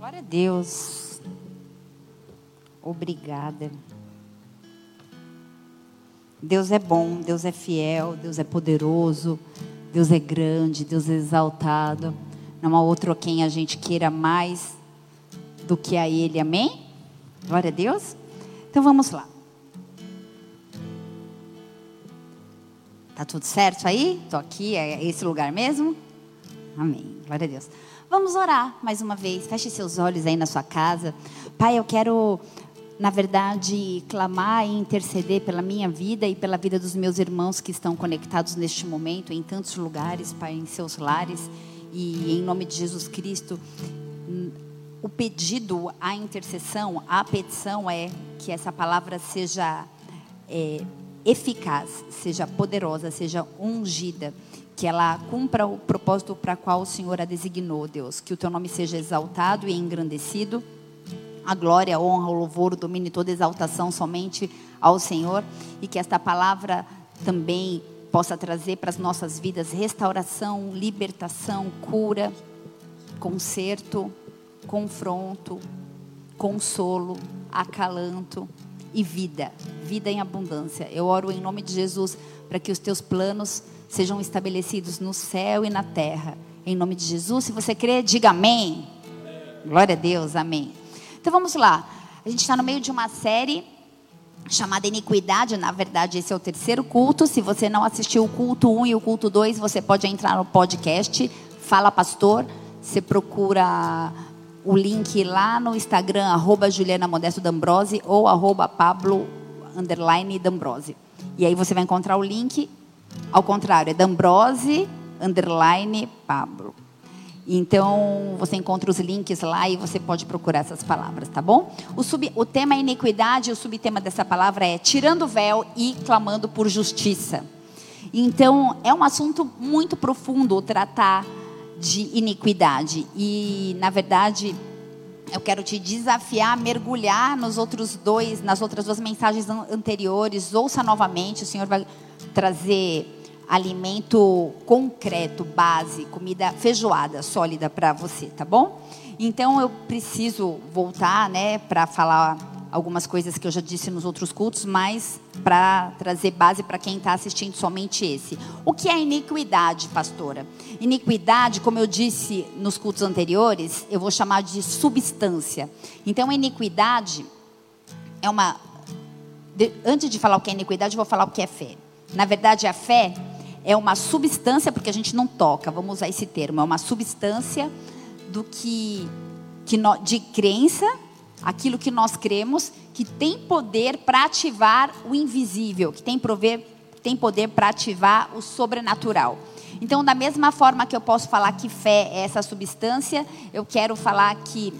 Glória a Deus. Obrigada. Deus é bom, Deus é fiel, Deus é poderoso, Deus é grande, Deus é exaltado. Não há outro a quem a gente queira mais do que a Ele, amém? Glória a Deus. Então vamos lá. Tá tudo certo aí? Estou aqui, é esse lugar mesmo? Amém. Glória a Deus. Vamos orar mais uma vez. Feche seus olhos aí na sua casa. Pai, eu quero na verdade, clamar e interceder pela minha vida e pela vida dos meus irmãos que estão conectados neste momento, em tantos lugares, Pai, em seus lares. E em nome de Jesus Cristo, o pedido, a intercessão, a petição é que essa palavra seja é, eficaz, seja poderosa, seja ungida, que ela cumpra o propósito para qual o Senhor a designou, Deus. Que o teu nome seja exaltado e engrandecido a glória, a honra, o louvor, o domínio e toda exaltação somente ao Senhor e que esta palavra também possa trazer para as nossas vidas restauração, libertação, cura, conserto, confronto, consolo, acalanto e vida, vida em abundância. Eu oro em nome de Jesus para que os teus planos sejam estabelecidos no céu e na terra. Em nome de Jesus, se você crê, diga amém. Glória a Deus, amém. Então vamos lá. A gente está no meio de uma série chamada Iniquidade. Na verdade, esse é o terceiro culto. Se você não assistiu o culto 1 e o culto 2, você pode entrar no podcast Fala Pastor. Você procura o link lá no Instagram, arroba Juliana Modesto D'Ambrose ou arroba Pablo D'Ambrose. E aí você vai encontrar o link. Ao contrário, é D'Ambrose underline Pablo. Então, você encontra os links lá e você pode procurar essas palavras, tá bom? O, sub, o tema é iniquidade, o subtema dessa palavra é tirando o véu e clamando por justiça. Então, é um assunto muito profundo tratar de iniquidade. E, na verdade, eu quero te desafiar a mergulhar nos outros dois, nas outras duas mensagens anteriores. Ouça novamente, o Senhor vai trazer alimento concreto, base, comida feijoada, sólida para você, tá bom? Então eu preciso voltar, né, para falar algumas coisas que eu já disse nos outros cultos, mas para trazer base para quem está assistindo somente esse. O que é iniquidade, pastora? Iniquidade, como eu disse nos cultos anteriores, eu vou chamar de substância. Então, iniquidade é uma. Antes de falar o que é iniquidade, eu vou falar o que é fé. Na verdade, a fé é uma substância, porque a gente não toca, vamos usar esse termo, é uma substância do que, que no, de crença, aquilo que nós cremos, que tem poder para ativar o invisível, que tem, prover, tem poder para ativar o sobrenatural. Então, da mesma forma que eu posso falar que fé é essa substância, eu quero falar que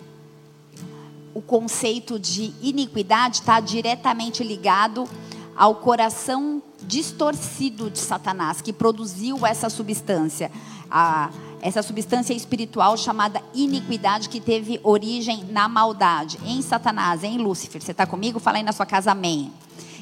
o conceito de iniquidade está diretamente ligado ao coração distorcido de Satanás, que produziu essa substância. A, essa substância espiritual chamada iniquidade, que teve origem na maldade, em Satanás, em Lúcifer. Você está comigo? Fala aí na sua casa, amém.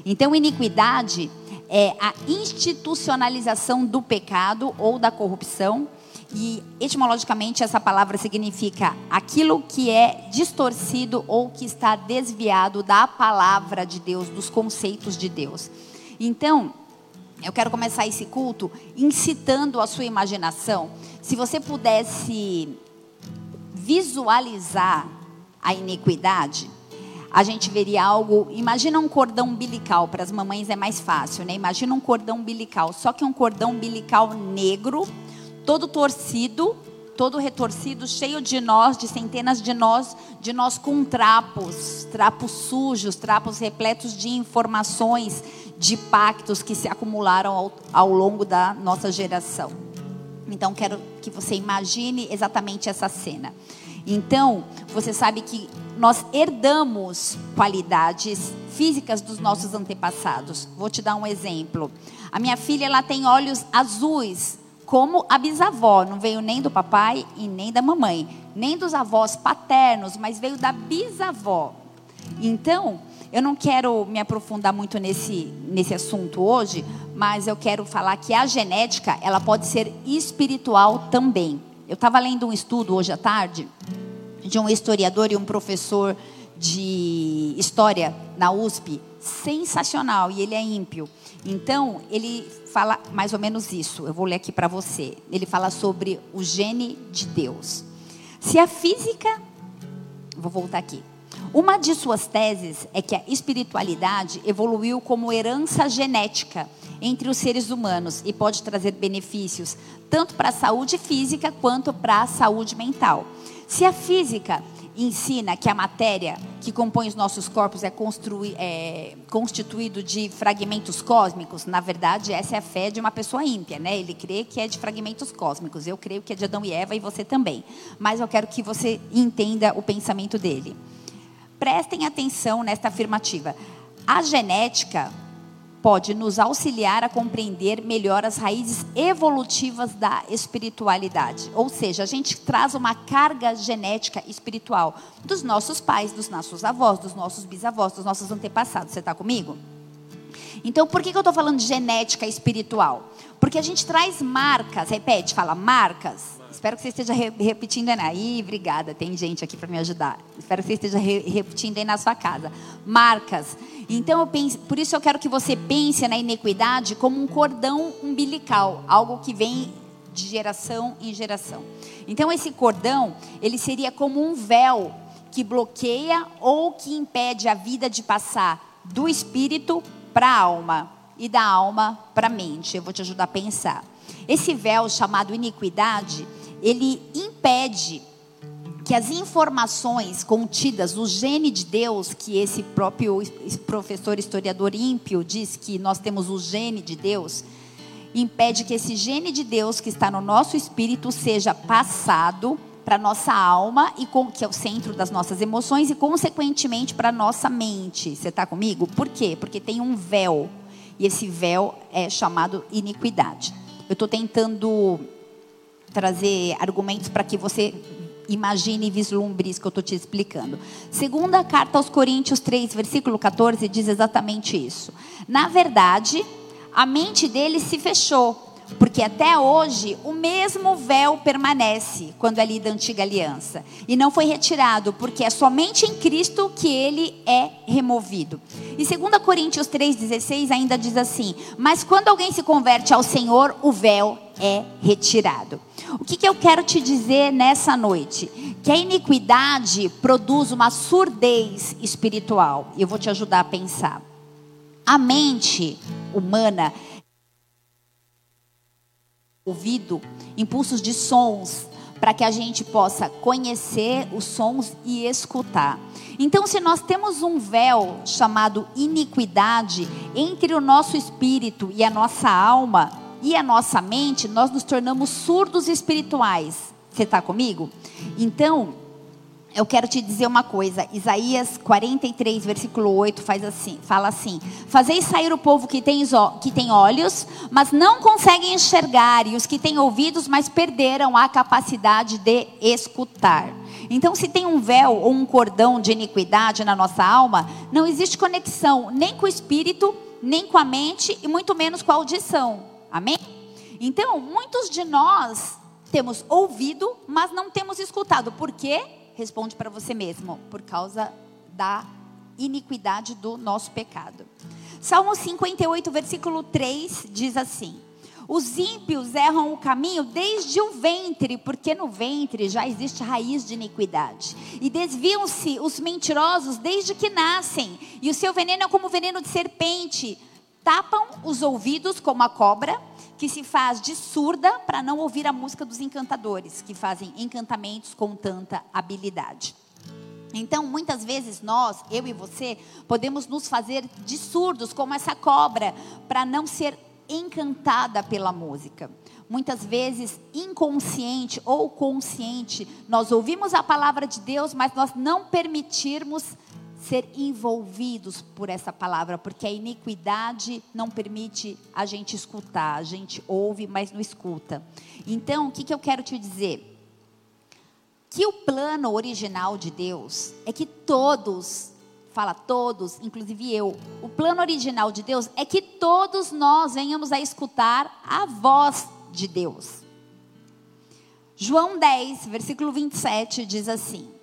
Então, iniquidade é a institucionalização do pecado ou da corrupção. E etimologicamente essa palavra significa aquilo que é distorcido ou que está desviado da palavra de Deus, dos conceitos de Deus. Então, eu quero começar esse culto incitando a sua imaginação. Se você pudesse visualizar a iniquidade, a gente veria algo. Imagina um cordão umbilical, para as mamães é mais fácil, né? Imagina um cordão umbilical, só que um cordão umbilical negro, todo torcido, todo retorcido, cheio de nós, de centenas de nós, de nós com trapos, trapos sujos, trapos repletos de informações, de pactos que se acumularam ao, ao longo da nossa geração. Então, quero que você imagine exatamente essa cena. Então, você sabe que nós herdamos qualidades físicas dos nossos antepassados. Vou te dar um exemplo. A minha filha ela tem olhos azuis, como a bisavó. Não veio nem do papai e nem da mamãe, nem dos avós paternos, mas veio da bisavó. Então, eu não quero me aprofundar muito nesse, nesse assunto hoje, mas eu quero falar que a genética ela pode ser espiritual também. Eu estava lendo um estudo hoje à tarde, de um historiador e um professor de história na USP, sensacional, e ele é ímpio. Então, ele fala mais ou menos isso. Eu vou ler aqui para você. Ele fala sobre o gene de Deus. Se a física. Vou voltar aqui. Uma de suas teses é que a espiritualidade evoluiu como herança genética entre os seres humanos e pode trazer benefícios tanto para a saúde física quanto para a saúde mental. Se a física ensina que a matéria que compõe os nossos corpos é, é, constituído de fragmentos cósmicos, na verdade, essa é a fé de uma pessoa ímpia, né? Ele crê que é de fragmentos cósmicos. Eu creio que é de Adão e Eva e você também. Mas eu quero que você entenda o pensamento dele. Prestem atenção nesta afirmativa. A genética pode nos auxiliar a compreender melhor as raízes evolutivas da espiritualidade. Ou seja, a gente traz uma carga genética espiritual dos nossos pais, dos nossos avós, dos nossos bisavós, dos nossos antepassados. Você está comigo? Então, por que, que eu estou falando de genética espiritual? Porque a gente traz marcas, repete, fala marcas. Espero que você esteja re repetindo aí. Obrigada, tem gente aqui para me ajudar. Espero que você esteja re repetindo aí na sua casa. Marcas. Então, eu penso, por isso eu quero que você pense na iniquidade como um cordão umbilical, algo que vem de geração em geração. Então, esse cordão, ele seria como um véu que bloqueia ou que impede a vida de passar do espírito para a alma e da alma para a mente. Eu vou te ajudar a pensar. Esse véu chamado iniquidade, ele impede que as informações contidas no gene de Deus, que esse próprio professor historiador ímpio diz que nós temos o gene de Deus, impede que esse gene de Deus que está no nosso espírito seja passado para nossa alma e com, que é o centro das nossas emoções e consequentemente para nossa mente. Você está comigo? Por quê? Porque tem um véu e esse véu é chamado iniquidade. Eu estou tentando trazer argumentos para que você imagine e vislumbre isso que eu estou te explicando. Segunda carta aos Coríntios 3, versículo 14, diz exatamente isso. Na verdade, a mente dele se fechou, porque até hoje o mesmo véu permanece quando é lida a antiga aliança. E não foi retirado, porque é somente em Cristo que ele é removido. E 2 Coríntios 3,16 ainda diz assim: Mas quando alguém se converte ao Senhor, o véu é retirado. O que, que eu quero te dizer nessa noite? Que a iniquidade produz uma surdez espiritual. Eu vou te ajudar a pensar. A mente humana ouvido impulsos de sons para que a gente possa conhecer os sons e escutar. Então, se nós temos um véu chamado iniquidade entre o nosso espírito e a nossa alma, e a nossa mente, nós nos tornamos surdos espirituais. Você está comigo? Então, eu quero te dizer uma coisa. Isaías 43, versículo 8, faz assim, fala assim: Fazeis sair o povo que tem, que tem olhos, mas não conseguem enxergar, e os que têm ouvidos, mas perderam a capacidade de escutar. Então, se tem um véu ou um cordão de iniquidade na nossa alma, não existe conexão nem com o espírito, nem com a mente, e muito menos com a audição. Amém? Então, muitos de nós temos ouvido, mas não temos escutado. Por quê? Responde para você mesmo. Por causa da iniquidade do nosso pecado. Salmo 58, versículo 3 diz assim: Os ímpios erram o caminho desde o ventre, porque no ventre já existe raiz de iniquidade. E desviam-se os mentirosos desde que nascem, e o seu veneno é como veneno de serpente tapam os ouvidos como a cobra, que se faz de surda para não ouvir a música dos encantadores, que fazem encantamentos com tanta habilidade. Então, muitas vezes nós, eu e você, podemos nos fazer de surdos como essa cobra, para não ser encantada pela música. Muitas vezes, inconsciente ou consciente, nós ouvimos a palavra de Deus, mas nós não permitirmos ser envolvidos por essa palavra, porque a iniquidade não permite a gente escutar, a gente ouve, mas não escuta. Então, o que, que eu quero te dizer? Que o plano original de Deus é que todos, fala todos, inclusive eu, o plano original de Deus é que todos nós venhamos a escutar a voz de Deus. João 10, versículo 27 diz assim: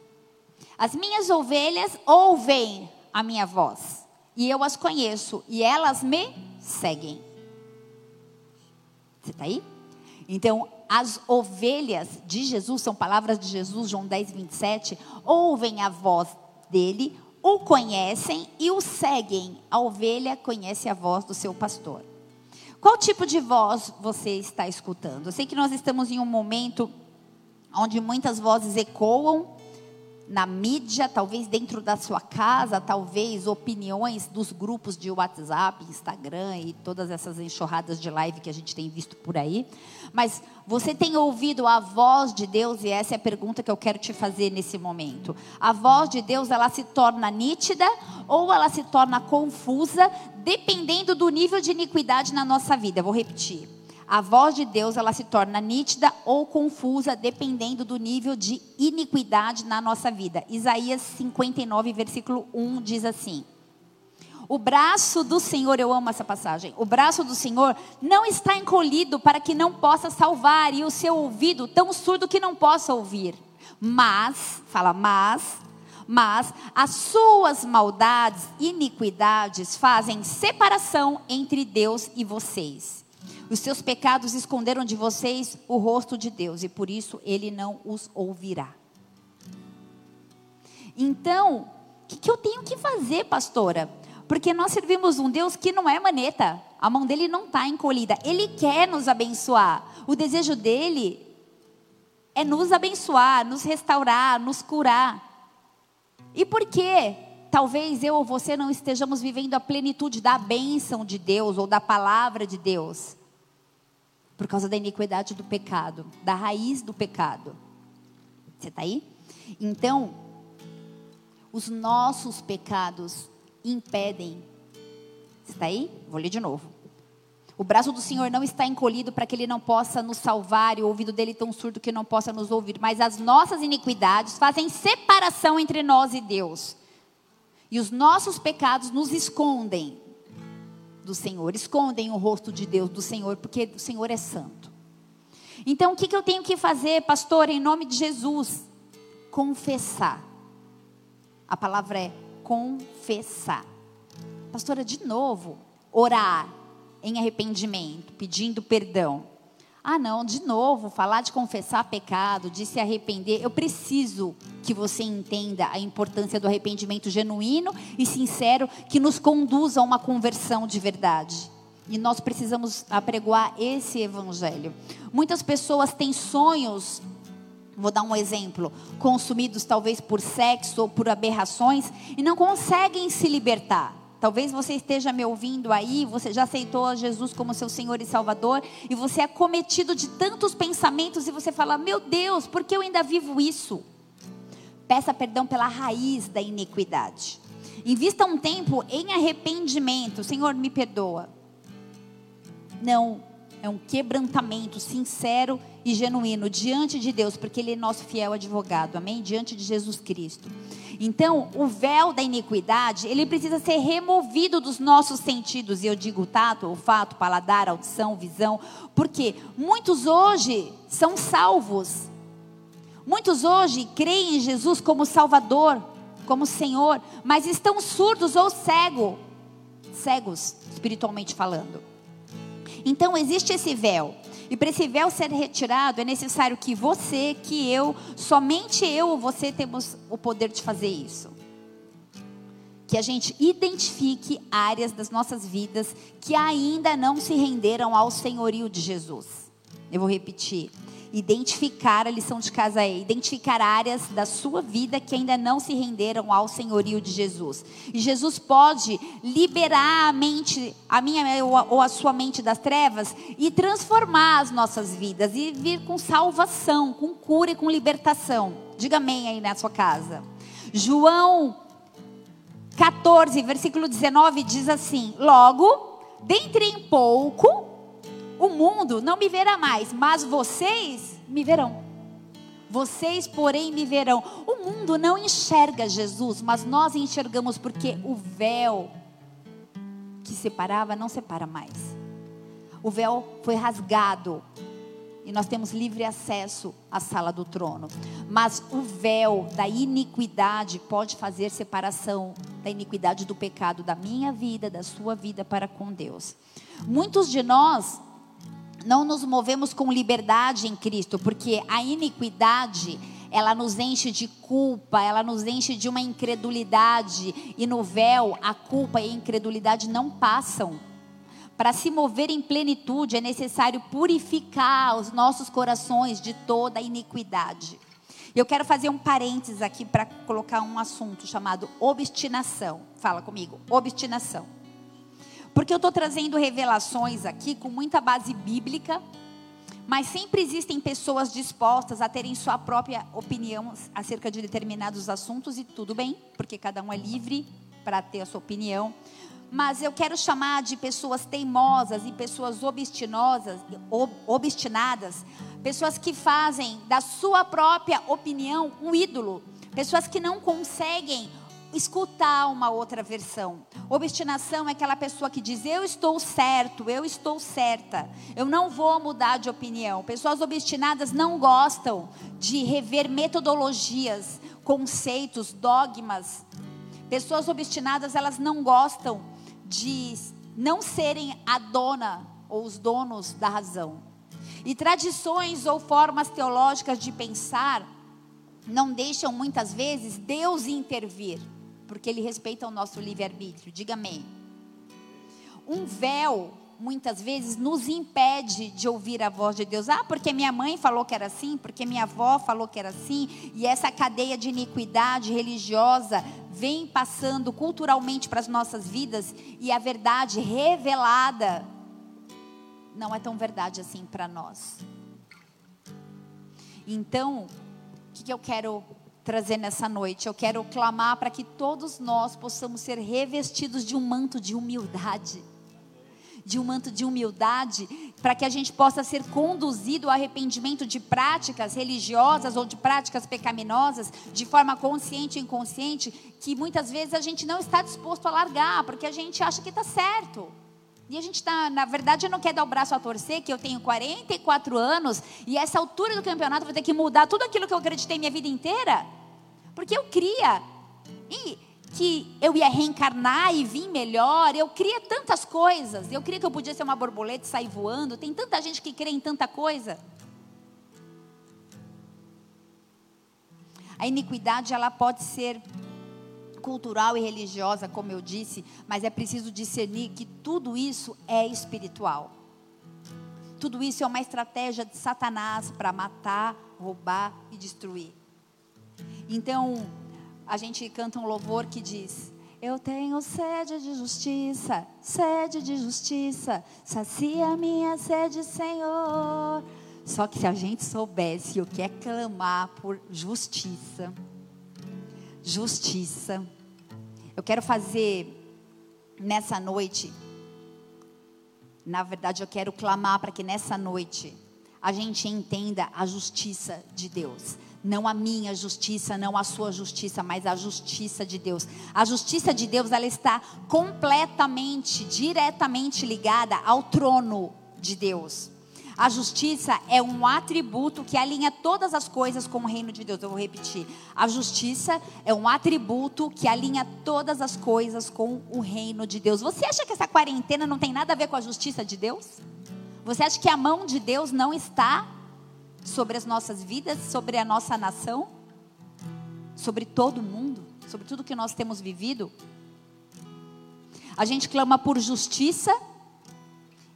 As minhas ovelhas ouvem a minha voz, e eu as conheço, e elas me seguem. Você está aí? Então, as ovelhas de Jesus, são palavras de Jesus, João 10, 27, ouvem a voz dele, o conhecem e o seguem. A ovelha conhece a voz do seu pastor. Qual tipo de voz você está escutando? Eu sei que nós estamos em um momento onde muitas vozes ecoam na mídia, talvez dentro da sua casa, talvez opiniões dos grupos de WhatsApp, Instagram e todas essas enxurradas de live que a gente tem visto por aí. Mas você tem ouvido a voz de Deus e essa é a pergunta que eu quero te fazer nesse momento. A voz de Deus, ela se torna nítida ou ela se torna confusa, dependendo do nível de iniquidade na nossa vida. Vou repetir. A voz de Deus, ela se torna nítida ou confusa, dependendo do nível de iniquidade na nossa vida. Isaías 59, versículo 1 diz assim: O braço do Senhor, eu amo essa passagem. O braço do Senhor não está encolhido para que não possa salvar, e o seu ouvido tão surdo que não possa ouvir. Mas, fala, mas, mas as suas maldades, iniquidades fazem separação entre Deus e vocês. Os seus pecados esconderam de vocês o rosto de Deus e por isso ele não os ouvirá. Então, o que, que eu tenho que fazer, pastora? Porque nós servimos um Deus que não é maneta, a mão dele não está encolhida, ele quer nos abençoar. O desejo dele é nos abençoar, nos restaurar, nos curar. E por quê? Talvez eu ou você não estejamos vivendo a plenitude da bênção de Deus ou da palavra de Deus. Por causa da iniquidade do pecado, da raiz do pecado. Você está aí? Então, os nossos pecados impedem. Você está aí? Vou ler de novo. O braço do Senhor não está encolhido para que Ele não possa nos salvar e o ouvido dele tão surdo que não possa nos ouvir. Mas as nossas iniquidades fazem separação entre nós e Deus. E os nossos pecados nos escondem do Senhor, escondem o rosto de Deus, do Senhor, porque o Senhor é santo. Então, o que, que eu tenho que fazer, pastor, em nome de Jesus? Confessar. A palavra é confessar. Pastora, de novo, orar em arrependimento, pedindo perdão. Ah, não, de novo, falar de confessar pecado, de se arrepender. Eu preciso que você entenda a importância do arrependimento genuíno e sincero que nos conduz a uma conversão de verdade. E nós precisamos apregoar esse evangelho. Muitas pessoas têm sonhos, vou dar um exemplo, consumidos talvez por sexo ou por aberrações e não conseguem se libertar. Talvez você esteja me ouvindo aí, você já aceitou Jesus como seu Senhor e Salvador, e você é cometido de tantos pensamentos e você fala: Meu Deus, por que eu ainda vivo isso? Peça perdão pela raiz da iniquidade. Invista um tempo em arrependimento. Senhor, me perdoa. Não, é um quebrantamento sincero e genuíno diante de Deus, porque Ele é nosso fiel advogado, amém? Diante de Jesus Cristo. Então, o véu da iniquidade, ele precisa ser removido dos nossos sentidos, e eu digo tato, olfato, paladar, audição, visão, porque muitos hoje são salvos, muitos hoje creem em Jesus como Salvador, como Senhor, mas estão surdos ou cegos, cegos espiritualmente falando. Então existe esse véu. E para esse véu ser retirado, é necessário que você, que eu, somente eu ou você temos o poder de fazer isso. Que a gente identifique áreas das nossas vidas que ainda não se renderam ao senhorio de Jesus. Eu vou repetir identificar a lição de casa é identificar áreas da sua vida que ainda não se renderam ao senhorio de Jesus. E Jesus pode liberar a mente, a minha ou a sua mente das trevas e transformar as nossas vidas e vir com salvação, com cura e com libertação. Diga amém aí na sua casa. João 14, versículo 19 diz assim: Logo, dentre em pouco o mundo não me verá mais, mas vocês me verão. Vocês, porém, me verão. O mundo não enxerga Jesus, mas nós enxergamos porque o véu que separava não separa mais. O véu foi rasgado. e nós temos livre acesso à sala do trono. Mas o véu da iniquidade pode fazer separação da iniquidade do pecado da minha vida, da sua vida para com Deus. Muitos de nós não nos movemos com liberdade em Cristo, porque a iniquidade ela nos enche de culpa, ela nos enche de uma incredulidade, e no véu a culpa e a incredulidade não passam. Para se mover em plenitude é necessário purificar os nossos corações de toda iniquidade. Eu quero fazer um parênteses aqui para colocar um assunto chamado obstinação. Fala comigo, obstinação. Porque eu estou trazendo revelações aqui com muita base bíblica, mas sempre existem pessoas dispostas a terem sua própria opinião acerca de determinados assuntos e tudo bem, porque cada um é livre para ter a sua opinião. Mas eu quero chamar de pessoas teimosas e pessoas obstinosas, obstinadas, pessoas que fazem da sua própria opinião um ídolo, pessoas que não conseguem escutar uma outra versão. Obstinação é aquela pessoa que diz: Eu estou certo, eu estou certa, eu não vou mudar de opinião. Pessoas obstinadas não gostam de rever metodologias, conceitos, dogmas. Pessoas obstinadas, elas não gostam de não serem a dona ou os donos da razão. E tradições ou formas teológicas de pensar não deixam muitas vezes Deus intervir porque ele respeita o nosso livre-arbítrio. Diga amém. Um véu, muitas vezes, nos impede de ouvir a voz de Deus. Ah, porque minha mãe falou que era assim, porque minha avó falou que era assim, e essa cadeia de iniquidade religiosa vem passando culturalmente para as nossas vidas, e a verdade revelada não é tão verdade assim para nós. Então, o que, que eu quero trazer nessa noite. Eu quero clamar para que todos nós possamos ser revestidos de um manto de humildade. De um manto de humildade, para que a gente possa ser conduzido ao arrependimento de práticas religiosas ou de práticas pecaminosas, de forma consciente ou inconsciente, que muitas vezes a gente não está disposto a largar, porque a gente acha que está certo. E a gente está, na verdade, não quer dar o braço a torcer, que eu tenho 44 anos e essa altura do campeonato vou ter que mudar tudo aquilo que eu acreditei minha vida inteira. Porque eu cria e que eu ia reencarnar e vir melhor. Eu cria tantas coisas. Eu cria que eu podia ser uma borboleta e sair voando. Tem tanta gente que crê em tanta coisa. A iniquidade ela pode ser cultural e religiosa, como eu disse, mas é preciso discernir que tudo isso é espiritual. Tudo isso é uma estratégia de Satanás para matar, roubar e destruir. Então, a gente canta um louvor que diz: Eu tenho sede de justiça, sede de justiça, sacia minha sede, Senhor. Só que se a gente soubesse o que é clamar por justiça, justiça, eu quero fazer nessa noite, na verdade, eu quero clamar para que nessa noite a gente entenda a justiça de Deus. Não a minha justiça, não a sua justiça, mas a justiça de Deus. A justiça de Deus, ela está completamente, diretamente ligada ao trono de Deus. A justiça é um atributo que alinha todas as coisas com o reino de Deus. Eu vou repetir. A justiça é um atributo que alinha todas as coisas com o reino de Deus. Você acha que essa quarentena não tem nada a ver com a justiça de Deus? Você acha que a mão de Deus não está sobre as nossas vidas, sobre a nossa nação, sobre todo mundo, sobre tudo que nós temos vivido? A gente clama por justiça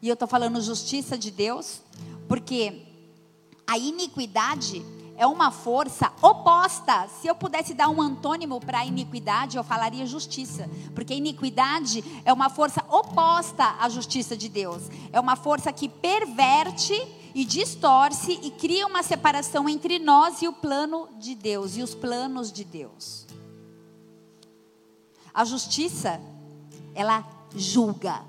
e eu estou falando justiça de Deus, porque a iniquidade é uma força oposta. Se eu pudesse dar um antônimo para iniquidade, eu falaria justiça, porque iniquidade é uma força oposta à justiça de Deus. É uma força que perverte e distorce e cria uma separação entre nós e o plano de Deus e os planos de Deus. A justiça, ela julga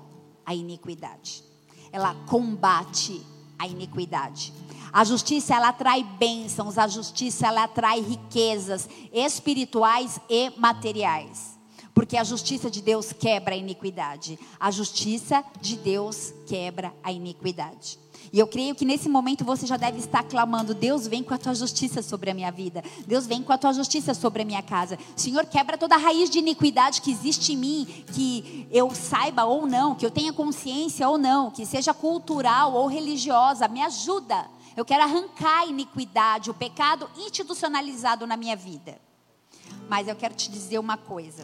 a iniquidade ela combate a iniquidade. A justiça ela atrai bênçãos, a justiça ela atrai riquezas espirituais e materiais. Porque a justiça de Deus quebra a iniquidade. A justiça de Deus quebra a iniquidade. E eu creio que nesse momento você já deve estar clamando: Deus, vem com a tua justiça sobre a minha vida. Deus, vem com a tua justiça sobre a minha casa. Senhor, quebra toda a raiz de iniquidade que existe em mim, que eu saiba ou não, que eu tenha consciência ou não, que seja cultural ou religiosa. Me ajuda. Eu quero arrancar a iniquidade, o pecado institucionalizado na minha vida. Mas eu quero te dizer uma coisa: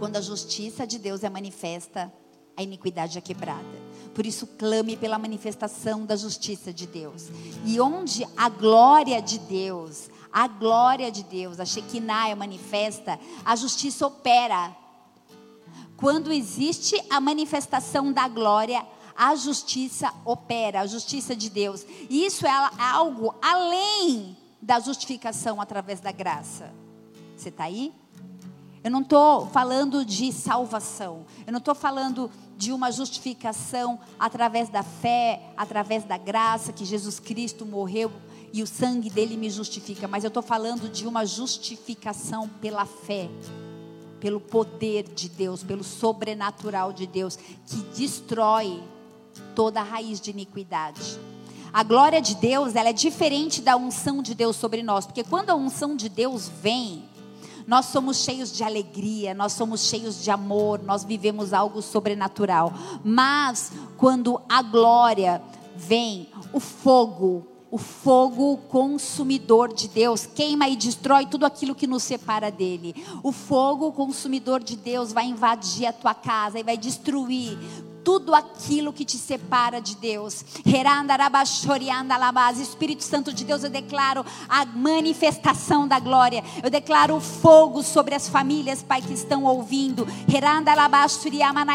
quando a justiça de Deus é manifesta, a iniquidade é quebrada. Por isso, clame pela manifestação da justiça de Deus. E onde a glória de Deus, a glória de Deus, a Shekinah é manifesta, a justiça opera. Quando existe a manifestação da glória, a justiça opera, a justiça de Deus. E isso é algo além da justificação através da graça. Você está aí? Eu não estou falando de salvação. Eu não estou falando de uma justificação através da fé, através da graça que Jesus Cristo morreu e o sangue dele me justifica. Mas eu estou falando de uma justificação pela fé, pelo poder de Deus, pelo sobrenatural de Deus que destrói toda a raiz de iniquidade. A glória de Deus, ela é diferente da unção de Deus sobre nós, porque quando a unção de Deus vem, nós somos cheios de alegria, nós somos cheios de amor, nós vivemos algo sobrenatural. Mas quando a glória vem, o fogo, o fogo consumidor de Deus queima e destrói tudo aquilo que nos separa dele. O fogo consumidor de Deus vai invadir a tua casa e vai destruir tudo aquilo que te separa de Deus. Espírito Santo de Deus, eu declaro a manifestação da glória. Eu declaro fogo sobre as famílias, Pai, que estão ouvindo.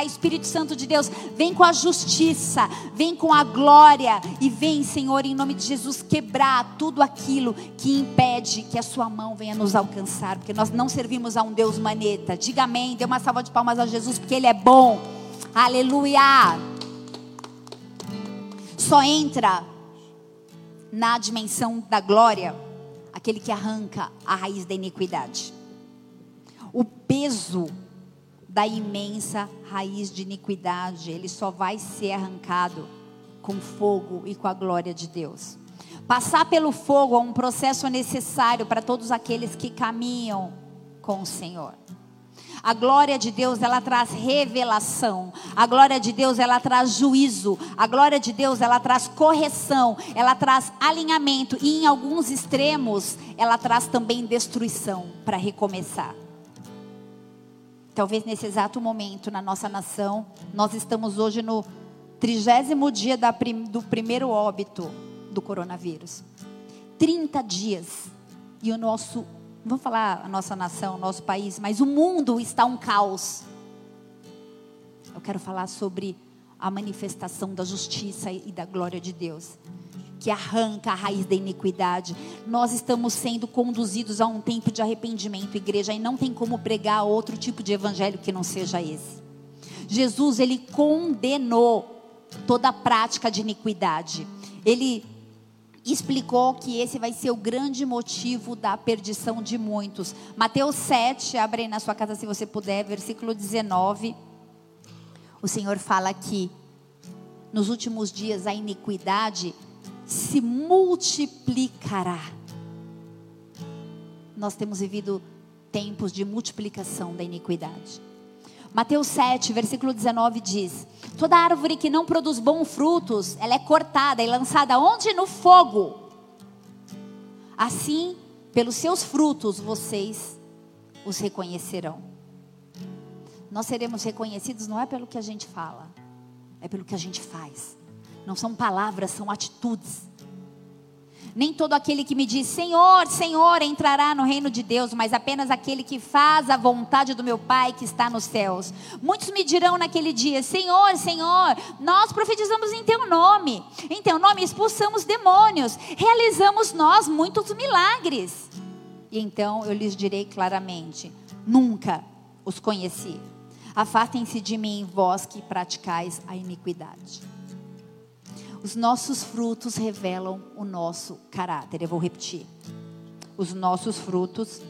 Espírito Santo de Deus, vem com a justiça, vem com a glória e vem, Senhor, em nome de Jesus, quebrar tudo aquilo que impede que a sua mão venha nos alcançar, porque nós não servimos a um Deus maneta. Diga amém, dê uma salva de palmas a Jesus, porque Ele é bom. Aleluia! Só entra na dimensão da glória aquele que arranca a raiz da iniquidade. O peso da imensa raiz de iniquidade, ele só vai ser arrancado com fogo e com a glória de Deus. Passar pelo fogo é um processo necessário para todos aqueles que caminham com o Senhor. A glória de Deus, ela traz revelação. A glória de Deus, ela traz juízo. A glória de Deus, ela traz correção. Ela traz alinhamento. E em alguns extremos, ela traz também destruição para recomeçar. Talvez nesse exato momento, na nossa nação, nós estamos hoje no trigésimo dia do primeiro óbito do coronavírus. 30 dias. E o nosso vamos falar a nossa nação, nosso país, mas o mundo está um caos. Eu quero falar sobre a manifestação da justiça e da glória de Deus, que arranca a raiz da iniquidade. Nós estamos sendo conduzidos a um tempo de arrependimento, igreja, e não tem como pregar outro tipo de evangelho que não seja esse. Jesus, ele condenou toda a prática de iniquidade. Ele explicou que esse vai ser o grande motivo da perdição de muitos. Mateus 7, abre na sua casa se você puder, versículo 19. O Senhor fala que nos últimos dias a iniquidade se multiplicará. Nós temos vivido tempos de multiplicação da iniquidade. Mateus 7, versículo 19 diz: Toda árvore que não produz bons frutos, ela é cortada e lançada onde? No fogo. Assim, pelos seus frutos vocês os reconhecerão. Nós seremos reconhecidos não é pelo que a gente fala, é pelo que a gente faz. Não são palavras, são atitudes. Nem todo aquele que me diz Senhor, Senhor entrará no reino de Deus, mas apenas aquele que faz a vontade do meu Pai que está nos céus. Muitos me dirão naquele dia: Senhor, Senhor, nós profetizamos em Teu nome, em Teu nome expulsamos demônios, realizamos nós muitos milagres. E então eu lhes direi claramente: Nunca os conheci. Afastem-se de mim, vós que praticais a iniquidade. Os nossos frutos revelam o nosso caráter. Eu vou repetir. Os nossos frutos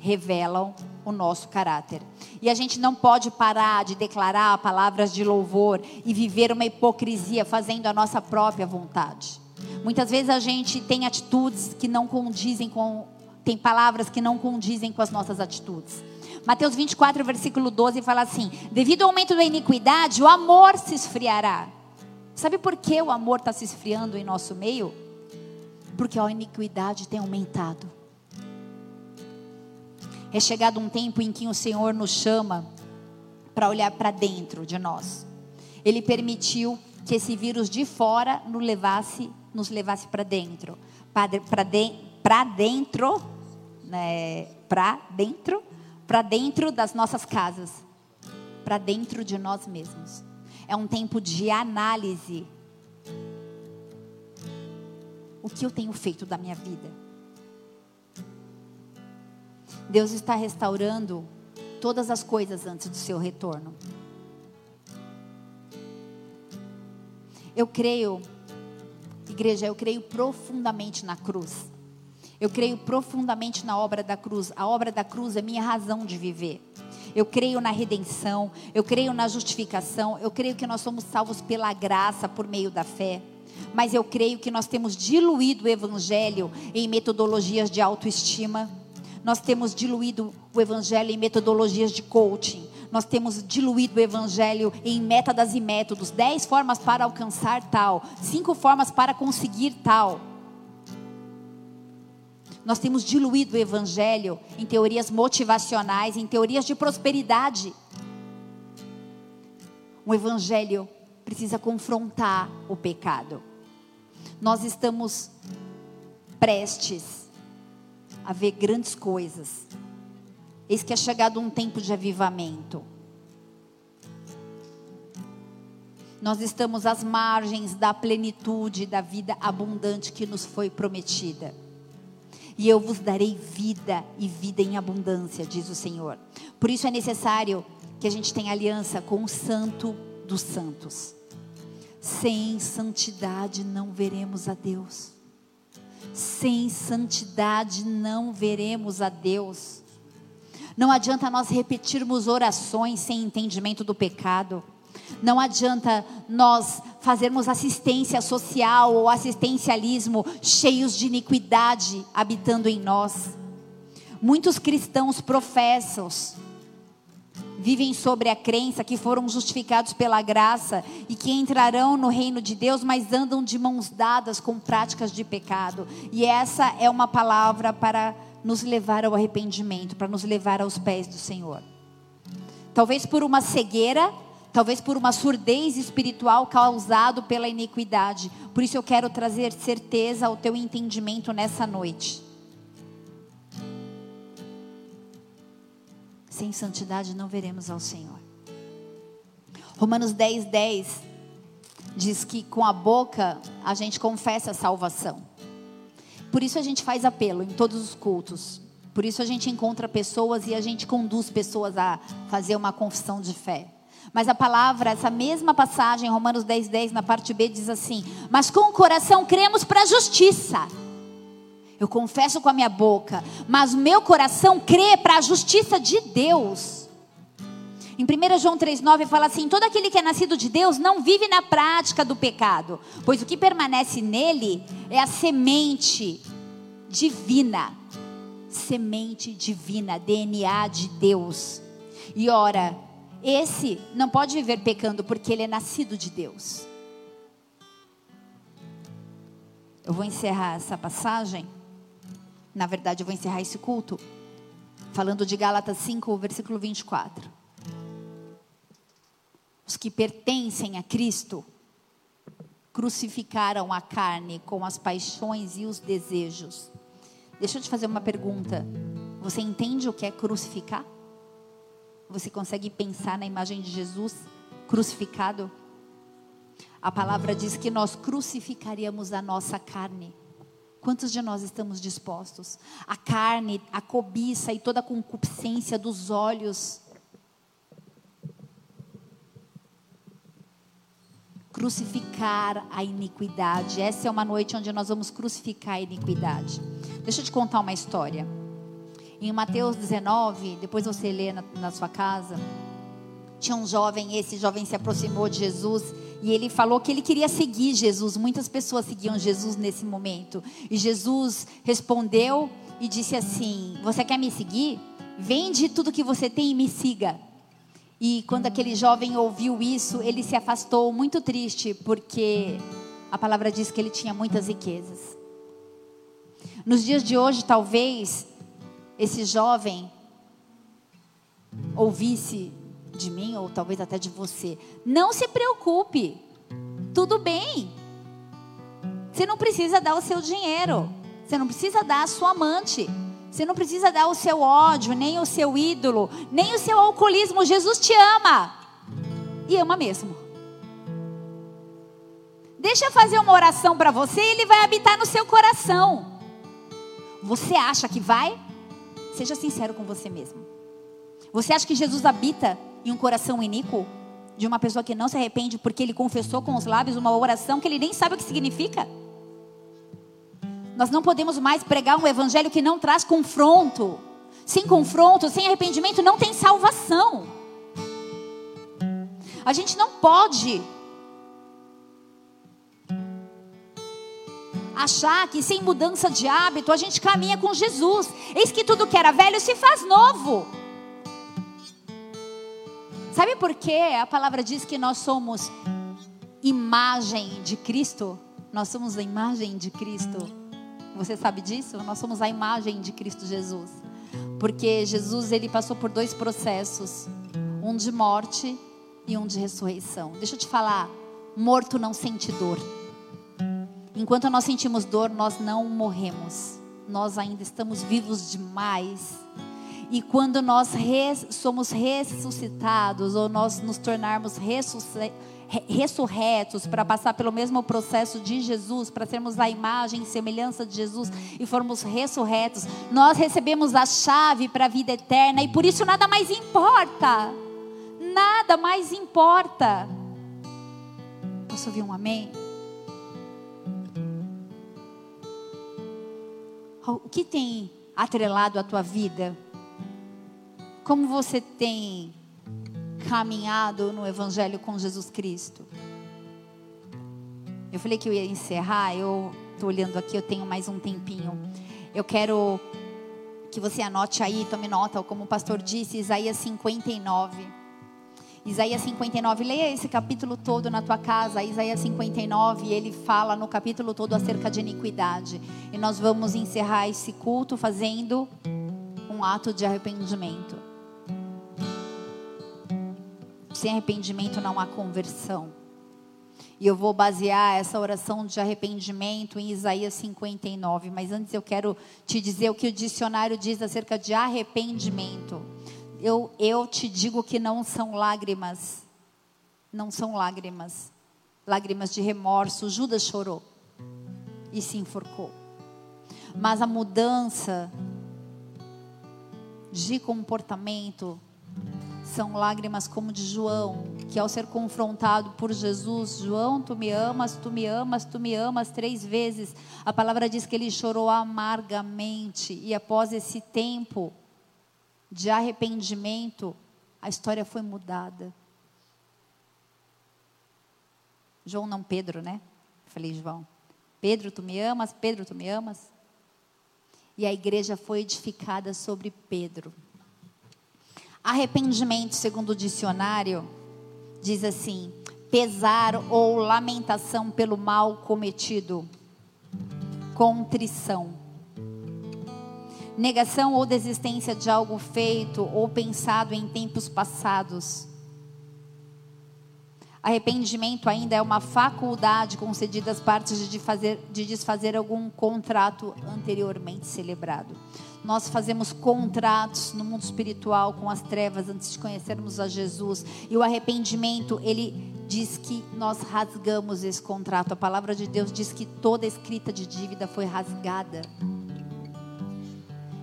revelam o nosso caráter. E a gente não pode parar de declarar palavras de louvor e viver uma hipocrisia fazendo a nossa própria vontade. Muitas vezes a gente tem atitudes que não condizem com, tem palavras que não condizem com as nossas atitudes. Mateus 24, versículo 12 fala assim: Devido ao aumento da iniquidade, o amor se esfriará. Sabe por que o amor está se esfriando em nosso meio? Porque a iniquidade tem aumentado. É chegado um tempo em que o Senhor nos chama para olhar para dentro de nós. Ele permitiu que esse vírus de fora nos levasse, nos levasse para dentro, para de, dentro, né, para dentro, para dentro das nossas casas, para dentro de nós mesmos. É um tempo de análise. O que eu tenho feito da minha vida? Deus está restaurando todas as coisas antes do seu retorno. Eu creio, igreja, eu creio profundamente na cruz. Eu creio profundamente na obra da cruz. A obra da cruz é minha razão de viver. Eu creio na redenção, eu creio na justificação, eu creio que nós somos salvos pela graça por meio da fé. Mas eu creio que nós temos diluído o evangelho em metodologias de autoestima nós temos diluído o evangelho em metodologias de coaching. Nós temos diluído o evangelho em métodos e métodos. Dez formas para alcançar tal. Cinco formas para conseguir tal. Nós temos diluído o evangelho em teorias motivacionais, em teorias de prosperidade. O evangelho precisa confrontar o pecado. Nós estamos prestes a ver grandes coisas. Eis que é chegado um tempo de avivamento. Nós estamos às margens da plenitude da vida abundante que nos foi prometida. E eu vos darei vida e vida em abundância, diz o Senhor. Por isso é necessário que a gente tenha aliança com o Santo dos Santos. Sem santidade não veremos a Deus. Sem santidade não veremos a Deus. Não adianta nós repetirmos orações sem entendimento do pecado. Não adianta nós fazermos assistência social ou assistencialismo cheios de iniquidade habitando em nós. Muitos cristãos professam vivem sobre a crença que foram justificados pela graça e que entrarão no reino de Deus, mas andam de mãos dadas com práticas de pecado. E essa é uma palavra para nos levar ao arrependimento, para nos levar aos pés do Senhor. Talvez por uma cegueira, talvez por uma surdez espiritual causado pela iniquidade. Por isso eu quero trazer certeza ao teu entendimento nessa noite. Sem santidade não veremos ao Senhor. Romanos 10, 10 diz que com a boca a gente confessa a salvação. Por isso a gente faz apelo em todos os cultos. Por isso a gente encontra pessoas e a gente conduz pessoas a fazer uma confissão de fé. Mas a palavra, essa mesma passagem, Romanos 10, 10, na parte B, diz assim: Mas com o coração cremos para a justiça eu confesso com a minha boca, mas o meu coração crê para a justiça de Deus. Em 1 João 3,9 fala assim: todo aquele que é nascido de Deus não vive na prática do pecado, pois o que permanece nele é a semente divina. Semente divina, DNA de Deus. E ora, esse não pode viver pecando porque ele é nascido de Deus. Eu vou encerrar essa passagem na verdade, eu vou encerrar esse culto falando de Gálatas 5, versículo 24. Os que pertencem a Cristo crucificaram a carne com as paixões e os desejos. Deixa eu te fazer uma pergunta. Você entende o que é crucificar? Você consegue pensar na imagem de Jesus crucificado? A palavra diz que nós crucificaríamos a nossa carne. Quantos de nós estamos dispostos? A carne, a cobiça e toda a concupiscência dos olhos. Crucificar a iniquidade. Essa é uma noite onde nós vamos crucificar a iniquidade. Deixa eu te contar uma história. Em Mateus 19, depois você lê na, na sua casa, tinha um jovem, esse jovem se aproximou de Jesus e ele falou que ele queria seguir Jesus. Muitas pessoas seguiam Jesus nesse momento. E Jesus respondeu e disse assim: Você quer me seguir? Vende tudo que você tem e me siga. E quando aquele jovem ouviu isso, ele se afastou muito triste, porque a palavra diz que ele tinha muitas riquezas. Nos dias de hoje, talvez esse jovem ouvisse de mim, ou talvez até de você: Não se preocupe, tudo bem. Você não precisa dar o seu dinheiro, você não precisa dar a sua amante. Você não precisa dar o seu ódio, nem o seu ídolo, nem o seu alcoolismo. Jesus te ama. E ama mesmo. Deixa eu fazer uma oração para você e ele vai habitar no seu coração. Você acha que vai? Seja sincero com você mesmo. Você acha que Jesus habita em um coração iníquo? De uma pessoa que não se arrepende porque ele confessou com os lábios uma oração que ele nem sabe o que significa? Nós não podemos mais pregar um evangelho que não traz confronto. Sem confronto, sem arrependimento, não tem salvação. A gente não pode achar que sem mudança de hábito a gente caminha com Jesus. Eis que tudo que era velho se faz novo. Sabe por quê? A palavra diz que nós somos imagem de Cristo. Nós somos a imagem de Cristo. Você sabe disso? Nós somos a imagem de Cristo Jesus. Porque Jesus ele passou por dois processos, um de morte e um de ressurreição. Deixa eu te falar, morto não sente dor. Enquanto nós sentimos dor, nós não morremos. Nós ainda estamos vivos demais. E quando nós res, somos ressuscitados, ou nós nos tornarmos ressurretos, para passar pelo mesmo processo de Jesus, para sermos a imagem e semelhança de Jesus e formos ressurretos, nós recebemos a chave para a vida eterna e por isso nada mais importa. Nada mais importa. Posso ouvir um amém? O que tem atrelado a tua vida? Como você tem caminhado no Evangelho com Jesus Cristo? Eu falei que eu ia encerrar, eu estou olhando aqui, eu tenho mais um tempinho. Eu quero que você anote aí, tome nota, como o pastor disse, Isaías 59. Isaías 59, leia esse capítulo todo na tua casa. Isaías 59, ele fala no capítulo todo acerca de iniquidade. E nós vamos encerrar esse culto fazendo um ato de arrependimento. Sem arrependimento não há conversão. E eu vou basear essa oração de arrependimento em Isaías 59. Mas antes eu quero te dizer o que o dicionário diz acerca de arrependimento. Eu, eu te digo que não são lágrimas. Não são lágrimas. Lágrimas de remorso. Judas chorou e se enforcou. Mas a mudança de comportamento são lágrimas como de João, que ao ser confrontado por Jesus, João, tu me amas, tu me amas, tu me amas três vezes. A palavra diz que ele chorou amargamente e após esse tempo de arrependimento, a história foi mudada. João não Pedro, né? falei João. Pedro, tu me amas? Pedro, tu me amas? E a igreja foi edificada sobre Pedro. Arrependimento, segundo o dicionário, diz assim: pesar ou lamentação pelo mal cometido, contrição, negação ou desistência de algo feito ou pensado em tempos passados. Arrependimento ainda é uma faculdade concedida às partes de, fazer, de desfazer algum contrato anteriormente celebrado. Nós fazemos contratos no mundo espiritual com as trevas antes de conhecermos a Jesus. E o arrependimento, ele diz que nós rasgamos esse contrato. A palavra de Deus diz que toda escrita de dívida foi rasgada.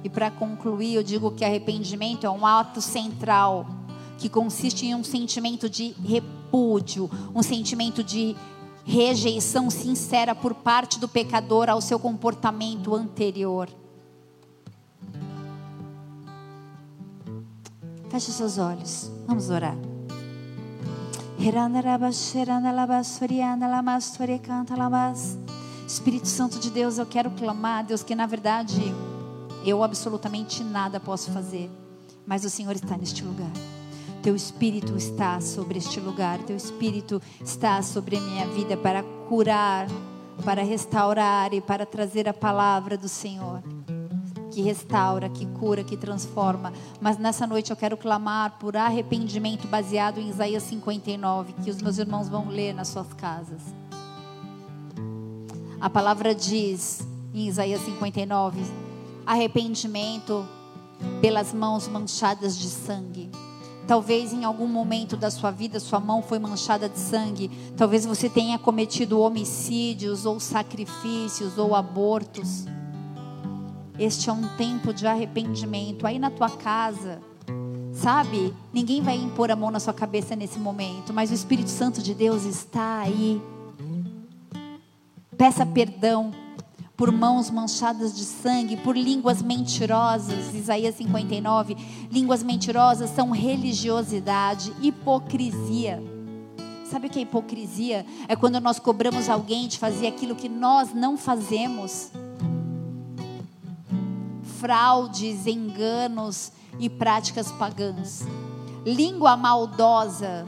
E para concluir, eu digo que arrependimento é um ato central que consiste em um sentimento de repúdio, um sentimento de rejeição sincera por parte do pecador ao seu comportamento anterior. Feche seus olhos. Vamos orar. Espírito Santo de Deus, eu quero clamar, Deus, que na verdade eu absolutamente nada posso fazer, mas o Senhor está neste lugar. Teu Espírito está sobre este lugar, Teu Espírito está sobre a minha vida para curar, para restaurar e para trazer a palavra do Senhor que restaura, que cura, que transforma. Mas nessa noite eu quero clamar por arrependimento baseado em Isaías 59, que os meus irmãos vão ler nas suas casas. A palavra diz em Isaías 59: arrependimento pelas mãos manchadas de sangue. Talvez em algum momento da sua vida sua mão foi manchada de sangue. Talvez você tenha cometido homicídios ou sacrifícios ou abortos. Este é um tempo de arrependimento. Aí na tua casa, sabe? Ninguém vai impor a mão na sua cabeça nesse momento, mas o Espírito Santo de Deus está aí. Peça perdão por mãos manchadas de sangue, por línguas mentirosas. Isaías 59. Línguas mentirosas são religiosidade, hipocrisia. Sabe o que é hipocrisia? É quando nós cobramos alguém de fazer aquilo que nós não fazemos fraudes, enganos e práticas pagãs. Língua maldosa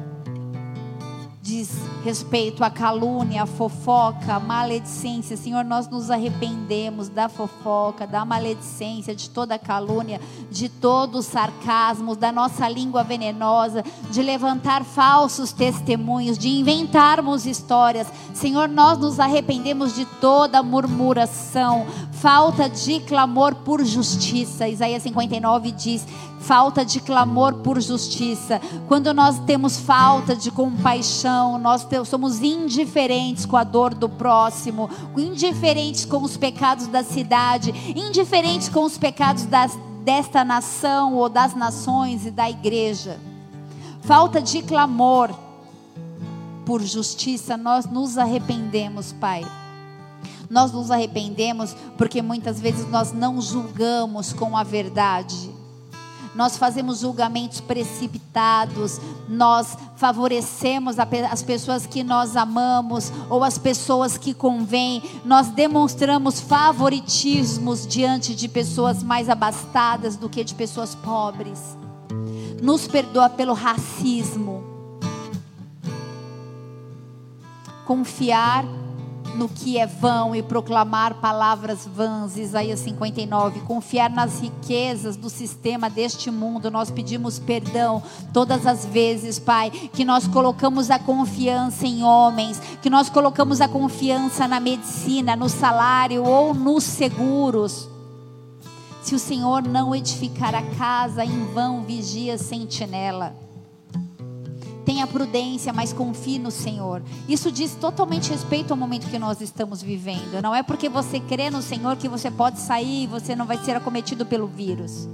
diz respeito à calúnia, à fofoca, à maledicência. Senhor, nós nos arrependemos da fofoca, da maledicência, de toda calúnia, de todo o sarcasmo, da nossa língua venenosa, de levantar falsos testemunhos, de inventarmos histórias. Senhor, nós nos arrependemos de toda murmuração, falta de clamor por justiça. Isaías 59 diz: falta de clamor por justiça. Quando nós temos falta de compaixão, nós somos indiferentes com a dor do próximo, indiferentes com os pecados da cidade, indiferentes com os pecados das, desta nação ou das nações e da igreja. Falta de clamor por justiça, nós nos arrependemos, Pai. Nós nos arrependemos porque muitas vezes nós não julgamos com a verdade. Nós fazemos julgamentos precipitados, nós favorecemos as pessoas que nós amamos ou as pessoas que convêm, nós demonstramos favoritismos diante de pessoas mais abastadas do que de pessoas pobres. Nos perdoa pelo racismo. Confiar no que é vão e proclamar palavras vãs, Isaías 59, confiar nas riquezas do sistema deste mundo, nós pedimos perdão todas as vezes, Pai, que nós colocamos a confiança em homens, que nós colocamos a confiança na medicina, no salário ou nos seguros. Se o Senhor não edificar a casa, em vão vigia sentinela. Tenha prudência, mas confie no Senhor. Isso diz totalmente respeito ao momento que nós estamos vivendo. Não é porque você crê no Senhor que você pode sair e você não vai ser acometido pelo vírus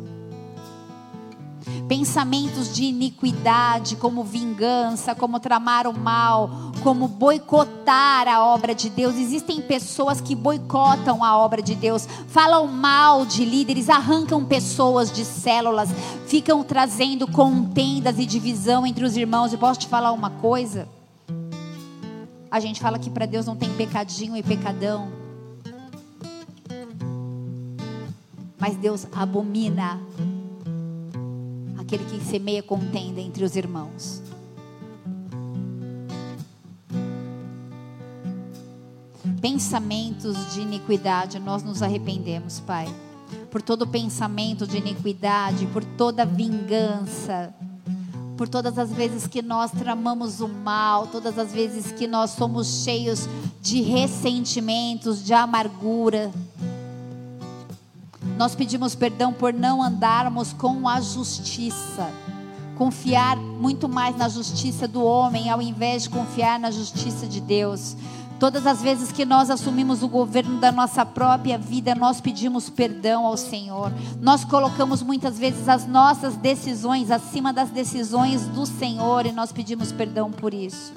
pensamentos de iniquidade, como vingança, como tramar o mal, como boicotar a obra de Deus. Existem pessoas que boicotam a obra de Deus, falam mal de líderes, arrancam pessoas de células, ficam trazendo contendas e divisão entre os irmãos. E posso te falar uma coisa? A gente fala que para Deus não tem pecadinho e pecadão. Mas Deus abomina aquele que semeia contenda entre os irmãos. Pensamentos de iniquidade, nós nos arrependemos, Pai, por todo pensamento de iniquidade, por toda vingança, por todas as vezes que nós tramamos o mal, todas as vezes que nós somos cheios de ressentimentos, de amargura. Nós pedimos perdão por não andarmos com a justiça. Confiar muito mais na justiça do homem ao invés de confiar na justiça de Deus. Todas as vezes que nós assumimos o governo da nossa própria vida, nós pedimos perdão ao Senhor. Nós colocamos muitas vezes as nossas decisões acima das decisões do Senhor e nós pedimos perdão por isso.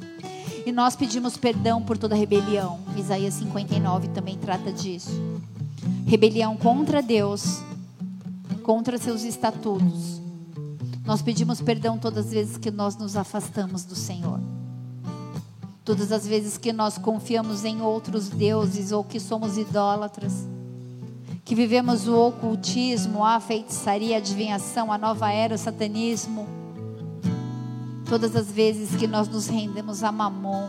E nós pedimos perdão por toda rebelião. Isaías 59 também trata disso rebelião contra Deus, contra seus estatutos, Nós pedimos perdão todas as vezes que nós nos afastamos do Senhor. Todas as vezes que nós confiamos em outros deuses ou que somos idólatras. Que vivemos o ocultismo, a feitiçaria, a adivinhação, a nova era, o satanismo. Todas as vezes que nós nos rendemos a mamon,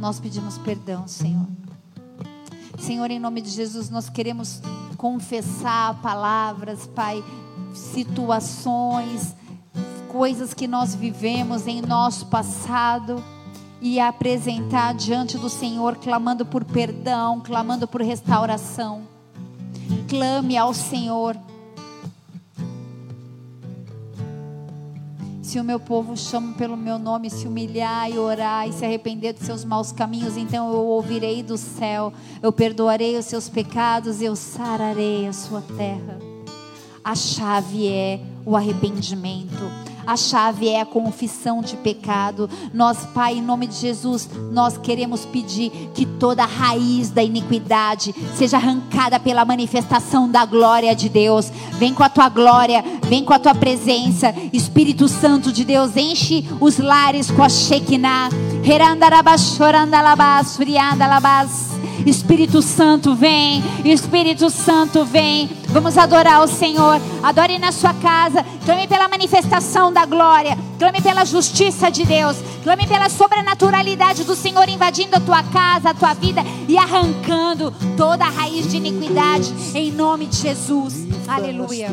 nós pedimos perdão, Senhor. Senhor, em nome de Jesus, nós queremos confessar palavras, Pai, situações, coisas que nós vivemos em nosso passado e apresentar diante do Senhor, clamando por perdão, clamando por restauração. Clame ao Senhor. Se o meu povo chama pelo meu nome, se humilhar e orar e se arrepender dos seus maus caminhos, então eu ouvirei do céu, eu perdoarei os seus pecados, eu sararei a sua terra. A chave é o arrependimento. A chave é a confissão de pecado. Nós, Pai, em nome de Jesus, nós queremos pedir que toda raiz da iniquidade seja arrancada pela manifestação da glória de Deus. Vem com a tua glória, vem com a tua presença. Espírito Santo de Deus, enche os lares com a Shekinah. Espírito Santo, vem. Espírito Santo, vem. Vamos adorar o Senhor. Adore na sua casa. Clame pela manifestação da glória. Clame pela justiça de Deus. Clame pela sobrenaturalidade do Senhor invadindo a tua casa, a tua vida e arrancando toda a raiz de iniquidade. Em nome de Jesus. Aleluia.